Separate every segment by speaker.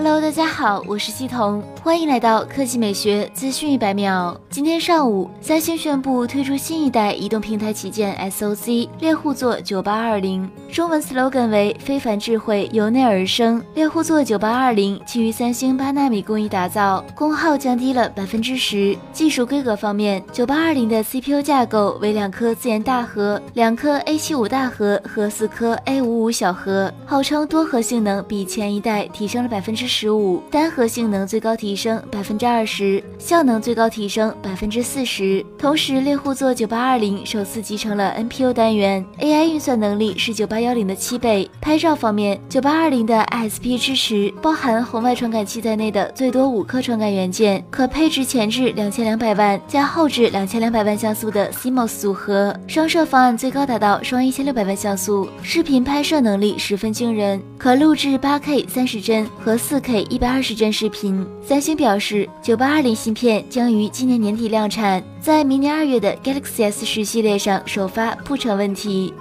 Speaker 1: Hello，大家好，我是西彤，欢迎来到科技美学资讯一百秒。今天上午，三星宣布推出新一代移动平台旗舰 SOC 猎户座九八二零，中文 slogan 为“非凡智慧由内而生”。猎户座九八二零基于三星八纳米工艺打造，功耗降低了百分之十。技术规格方面，九八二零的 CPU 架构为两颗自研大核、两颗 A 七五大核和四颗 A 五五小核，号称多核性能比前一代提升了百分之。十五单核性能最高提升百分之二十，效能最高提升百分之四十。同时，猎户座九八二零首次集成了 NPU 单元，AI 运算能力是九八幺零的七倍。拍照方面，九八二零的 ISP 支持包含红外传感器在内的最多五颗传感元件，可配置前置两千两百万加后置两千两百万像素的 CMOS 组合，双摄方案最高达到双一千六百万像素，视频拍摄能力十分惊人，可录制八 K 三十帧和四。4K 120帧视频。三星表示，，9820芯片将于今年年底量产，在明年二月的 Galaxy S 十系列上首发不成问题。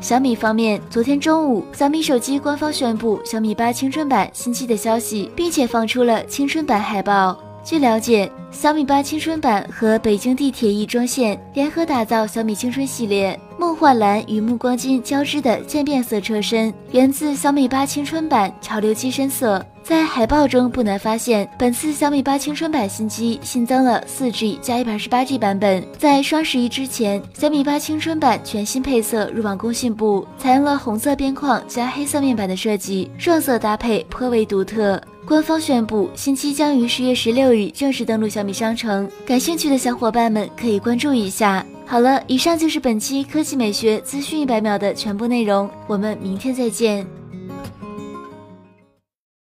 Speaker 1: 小米方面，昨天中午，小米手机官方宣布小米八青春版新机的消息，并且放出了青春版海报。据了解，小米八青春版和北京地铁亦庄线联合打造小米青春系列，梦幻蓝与暮光金交织的渐变色车身，源自小米八青春版潮流机身色。在海报中不难发现，本次小米八青春版新机新增了四 G 加一百二十八 G 版本。在双十一之前，小米八青春版全新配色入网工信部，采用了红色边框加黑色面板的设计，双色搭配颇为独特。官方宣布，新机将于十月十六日正式登陆小米商城，感兴趣的小伙伴们可以关注一下。好了，以上就是本期科技美学资讯一百秒的全部内容，我们明天再见。